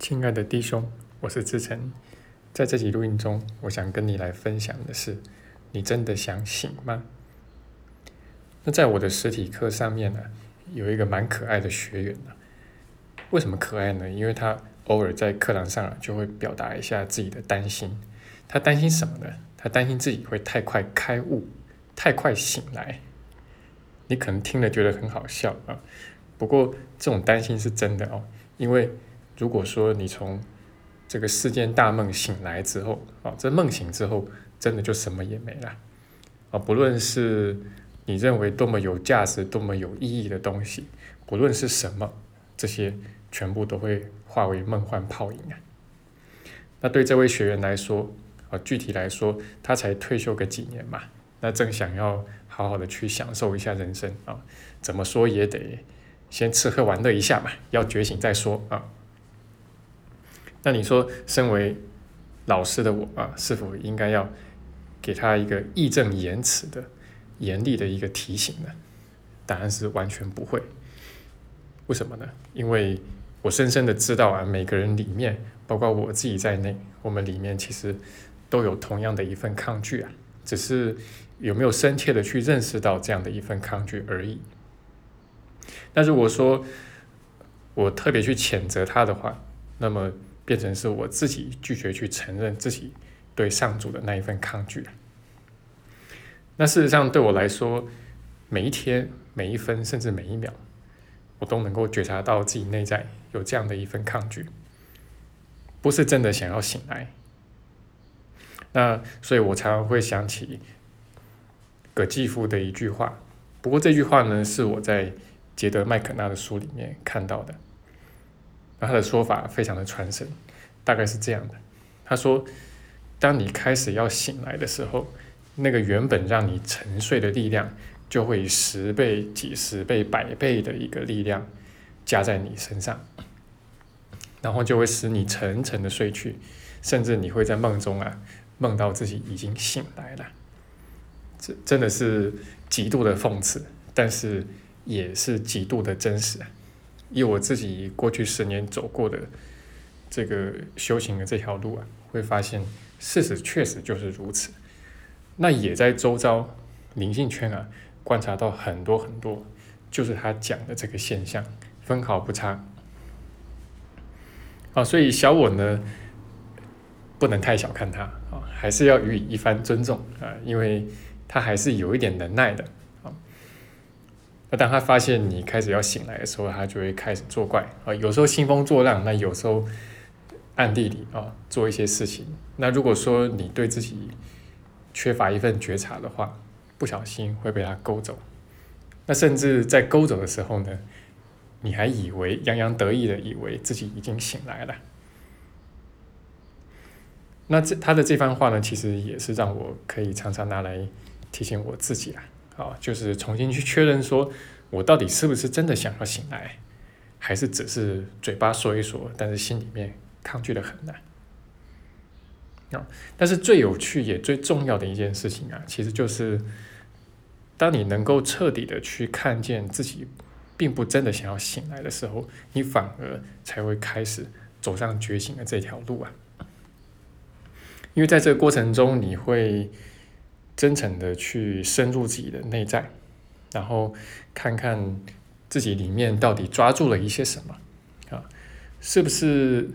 亲爱的弟兄，我是志成，在这集录音中，我想跟你来分享的是：你真的想醒吗？那在我的实体课上面呢，有一个蛮可爱的学员呢。为什么可爱呢？因为他偶尔在课堂上就会表达一下自己的担心。他担心什么呢？他担心自己会太快开悟，太快醒来。你可能听了觉得很好笑啊，不过这种担心是真的哦，因为。如果说你从这个世间大梦醒来之后，啊，这梦醒之后，真的就什么也没了，啊，不论是你认为多么有价值、多么有意义的东西，不论是什么，这些全部都会化为梦幻泡影啊。那对这位学员来说，啊，具体来说，他才退休个几年嘛，那正想要好好的去享受一下人生啊，怎么说也得先吃喝玩乐一下嘛，要觉醒再说啊。那你说，身为老师的我啊，是否应该要给他一个义正言辞的、严厉的一个提醒呢？答案是完全不会。为什么呢？因为我深深的知道啊，每个人里面，包括我自己在内，我们里面其实都有同样的一份抗拒啊，只是有没有深切的去认识到这样的一份抗拒而已。那如果说我特别去谴责他的话，那么。变成是我自己拒绝去承认自己对上主的那一份抗拒。那事实上对我来说，每一天、每一分，甚至每一秒，我都能够觉察到自己内在有这样的一份抗拒，不是真的想要醒来。那所以我常常会想起葛继夫的一句话，不过这句话呢是我在杰德麦肯纳的书里面看到的。那他的说法非常的传神，大概是这样的：他说，当你开始要醒来的时候，那个原本让你沉睡的力量，就会十倍、几十倍、百倍的一个力量加在你身上，然后就会使你沉沉的睡去，甚至你会在梦中啊梦到自己已经醒来了。这真的是极度的讽刺，但是也是极度的真实啊。以我自己过去十年走过的这个修行的这条路啊，会发现事实确实就是如此。那也在周遭灵性圈啊观察到很多很多，就是他讲的这个现象，分毫不差。啊，所以小我呢不能太小看他啊，还是要予以一番尊重啊，因为他还是有一点能耐的。那当他发现你开始要醒来的时候，他就会开始作怪啊。有时候兴风作浪，那有时候暗地里啊做一些事情。那如果说你对自己缺乏一份觉察的话，不小心会被他勾走。那甚至在勾走的时候呢，你还以为洋洋得意的以为自己已经醒来了。那这他的这番话呢，其实也是让我可以常常拿来提醒我自己啊。啊，就是重新去确认，说我到底是不是真的想要醒来，还是只是嘴巴说一说，但是心里面抗拒的很难。啊，但是最有趣也最重要的一件事情啊，其实就是，当你能够彻底的去看见自己并不真的想要醒来的时候，你反而才会开始走上觉醒的这条路啊。因为在这个过程中，你会。真诚的去深入自己的内在，然后看看自己里面到底抓住了一些什么啊？是不是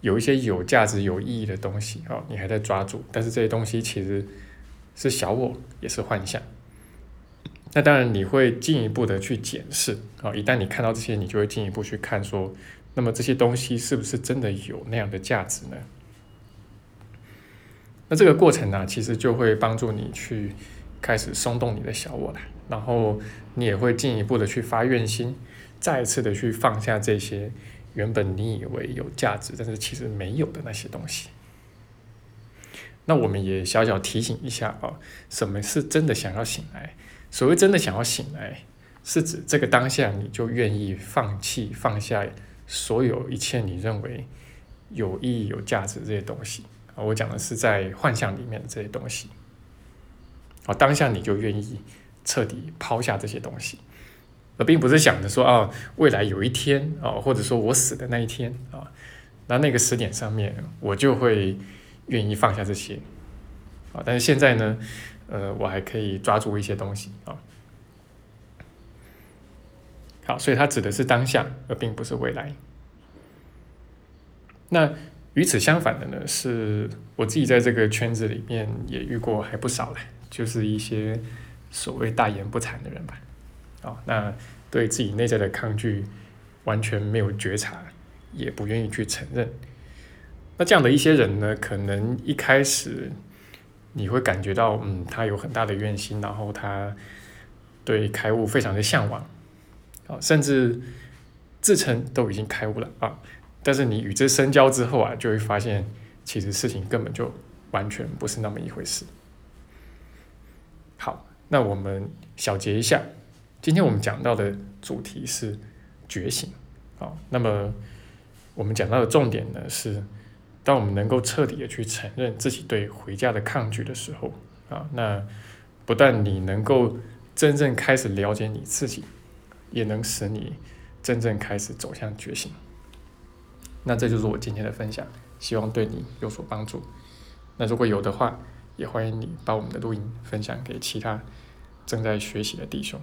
有一些有价值、有意义的东西啊？你还在抓住，但是这些东西其实是小我，也是幻象。那当然你会进一步的去检视啊。一旦你看到这些，你就会进一步去看说，那么这些东西是不是真的有那样的价值呢？那这个过程呢，其实就会帮助你去开始松动你的小我了，然后你也会进一步的去发愿心，再一次的去放下这些原本你以为有价值，但是其实没有的那些东西。那我们也小小提醒一下啊，什么是真的想要醒来？所谓真的想要醒来，是指这个当下你就愿意放弃、放下所有一切你认为有意义、有价值这些东西。啊，我讲的是在幻象里面的这些东西，啊，当下你就愿意彻底抛下这些东西，而并不是想着说啊，未来有一天啊，或者说我死的那一天啊，那那个时点上面，我就会愿意放下这些啊。但是现在呢，呃，我还可以抓住一些东西啊。好，所以它指的是当下，而并不是未来。那与此相反的呢，是我自己在这个圈子里面也遇过还不少嘞，就是一些所谓大言不惭的人吧。啊，那对自己内在的抗拒完全没有觉察，也不愿意去承认。那这样的一些人呢，可能一开始你会感觉到，嗯，他有很大的怨心，然后他对开悟非常的向往。啊，甚至自称都已经开悟了啊，但是你与之深交之后啊，就会发现其实事情根本就完全不是那么一回事。好，那我们小结一下，今天我们讲到的主题是觉醒。好，那么我们讲到的重点呢是，当我们能够彻底的去承认自己对回家的抗拒的时候啊，那不但你能够真正开始了解你自己。也能使你真正开始走向觉醒。那这就是我今天的分享，希望对你有所帮助。那如果有的话，也欢迎你把我们的录音分享给其他正在学习的弟兄。